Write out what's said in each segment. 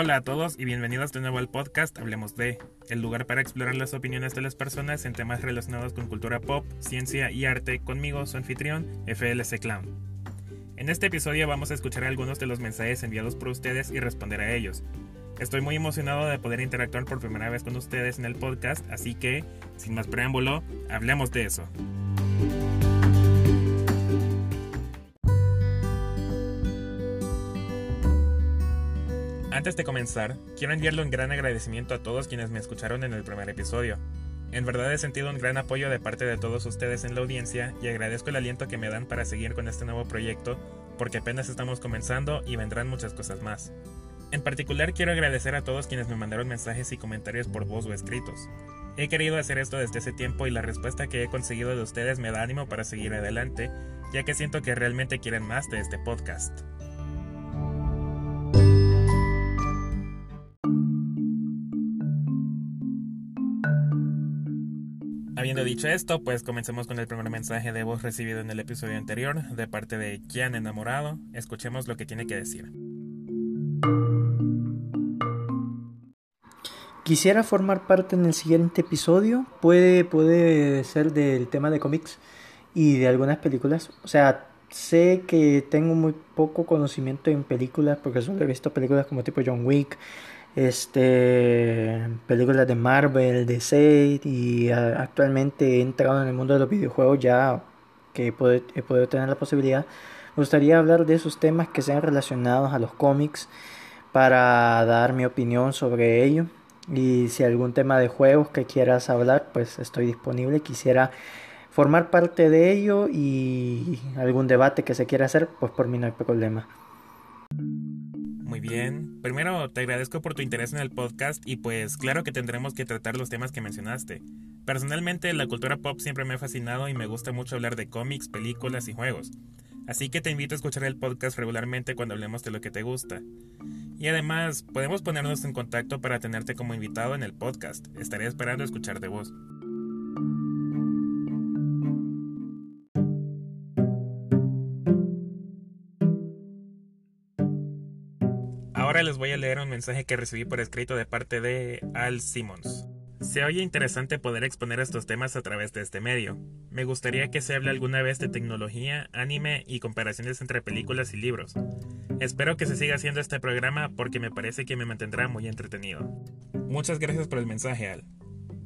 Hola a todos y bienvenidos de nuevo al podcast Hablemos de, el lugar para explorar las opiniones de las personas en temas relacionados con cultura pop, ciencia y arte conmigo, su anfitrión, FLC Clown. En este episodio vamos a escuchar algunos de los mensajes enviados por ustedes y responder a ellos. Estoy muy emocionado de poder interactuar por primera vez con ustedes en el podcast, así que, sin más preámbulo, hablemos de eso. Antes de comenzar, quiero enviarle un gran agradecimiento a todos quienes me escucharon en el primer episodio. En verdad he sentido un gran apoyo de parte de todos ustedes en la audiencia y agradezco el aliento que me dan para seguir con este nuevo proyecto porque apenas estamos comenzando y vendrán muchas cosas más. En particular quiero agradecer a todos quienes me mandaron mensajes y comentarios por voz o escritos. He querido hacer esto desde ese tiempo y la respuesta que he conseguido de ustedes me da ánimo para seguir adelante, ya que siento que realmente quieren más de este podcast. Habiendo dicho esto, pues comencemos con el primer mensaje de voz recibido en el episodio anterior de parte de Kian Enamorado. Escuchemos lo que tiene que decir. Quisiera formar parte en el siguiente episodio. Puede, puede ser del tema de cómics y de algunas películas. O sea, sé que tengo muy poco conocimiento en películas porque solo he visto películas como tipo John Wick, este películas de Marvel, DC y actualmente he entrado en el mundo de los videojuegos ya que he podido, tener la posibilidad. Me gustaría hablar de esos temas que sean relacionados a los cómics para dar mi opinión sobre ello. Y si algún tema de juegos que quieras hablar, pues estoy disponible. Quisiera formar parte de ello y algún debate que se quiera hacer, pues por mí no hay problema. Muy bien. Primero, te agradezco por tu interés en el podcast y pues claro que tendremos que tratar los temas que mencionaste. Personalmente, la cultura pop siempre me ha fascinado y me gusta mucho hablar de cómics, películas y juegos. Así que te invito a escuchar el podcast regularmente cuando hablemos de lo que te gusta. Y además, podemos ponernos en contacto para tenerte como invitado en el podcast. Estaré esperando escuchar de vos. Ahora les voy a leer un mensaje que recibí por escrito de parte de Al Simmons. Se oye interesante poder exponer estos temas a través de este medio. Me gustaría que se hable alguna vez de tecnología, anime y comparaciones entre películas y libros. Espero que se siga haciendo este programa porque me parece que me mantendrá muy entretenido. Muchas gracias por el mensaje, Al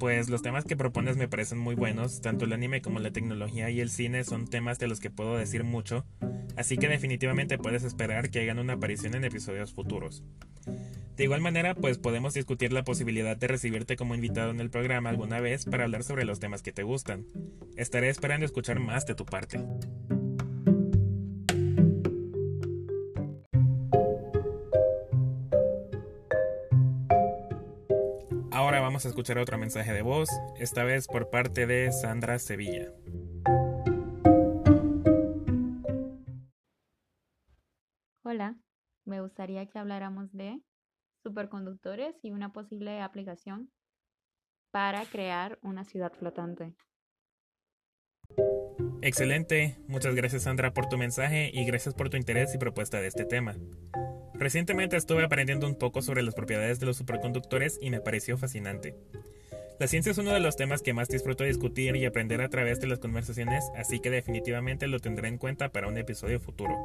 pues los temas que propones me parecen muy buenos, tanto el anime como la tecnología y el cine son temas de los que puedo decir mucho, así que definitivamente puedes esperar que hagan una aparición en episodios futuros. De igual manera, pues podemos discutir la posibilidad de recibirte como invitado en el programa alguna vez para hablar sobre los temas que te gustan. Estaré esperando escuchar más de tu parte. Vamos a escuchar otro mensaje de voz, esta vez por parte de Sandra Sevilla. Hola, me gustaría que habláramos de superconductores y una posible aplicación para crear una ciudad flotante. Excelente, muchas gracias Sandra por tu mensaje y gracias por tu interés y propuesta de este tema. Recientemente estuve aprendiendo un poco sobre las propiedades de los superconductores y me pareció fascinante. La ciencia es uno de los temas que más disfruto discutir y aprender a través de las conversaciones, así que definitivamente lo tendré en cuenta para un episodio futuro.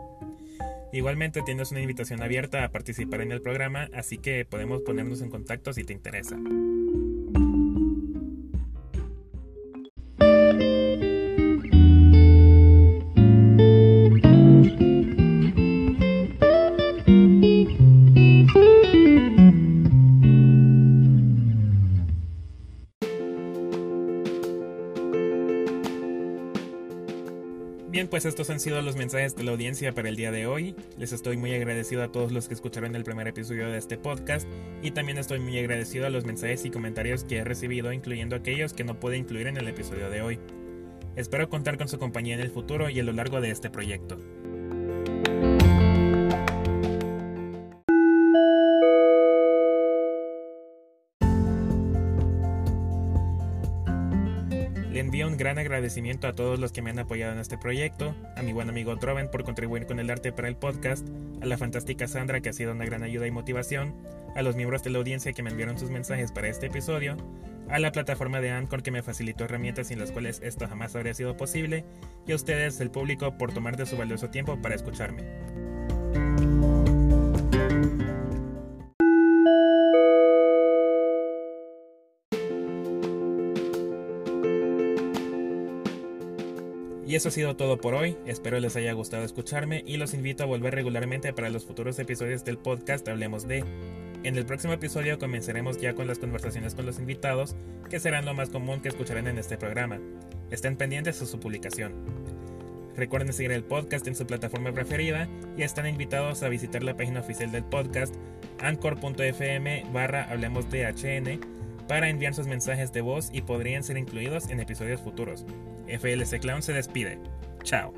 Igualmente tienes una invitación abierta a participar en el programa, así que podemos ponernos en contacto si te interesa. Pues estos han sido los mensajes de la audiencia para el día de hoy. Les estoy muy agradecido a todos los que escucharon el primer episodio de este podcast y también estoy muy agradecido a los mensajes y comentarios que he recibido, incluyendo aquellos que no pude incluir en el episodio de hoy. Espero contar con su compañía en el futuro y a lo largo de este proyecto. Envío un gran agradecimiento a todos los que me han apoyado en este proyecto, a mi buen amigo Troven por contribuir con el arte para el podcast, a la fantástica Sandra que ha sido una gran ayuda y motivación, a los miembros de la audiencia que me enviaron sus mensajes para este episodio, a la plataforma de Anchor que me facilitó herramientas sin las cuales esto jamás habría sido posible, y a ustedes, el público, por tomar de su valioso tiempo para escucharme. Eso ha sido todo por hoy, espero les haya gustado escucharme y los invito a volver regularmente para los futuros episodios del podcast Hablemos de. En el próximo episodio comenzaremos ya con las conversaciones con los invitados, que serán lo más común que escucharán en este programa. Estén pendientes de su publicación. Recuerden seguir el podcast en su plataforma preferida y están invitados a visitar la página oficial del podcast anchor.fm barra hablemos de HN para enviar sus mensajes de voz y podrían ser incluidos en episodios futuros. FLC Clown se despide. Chao.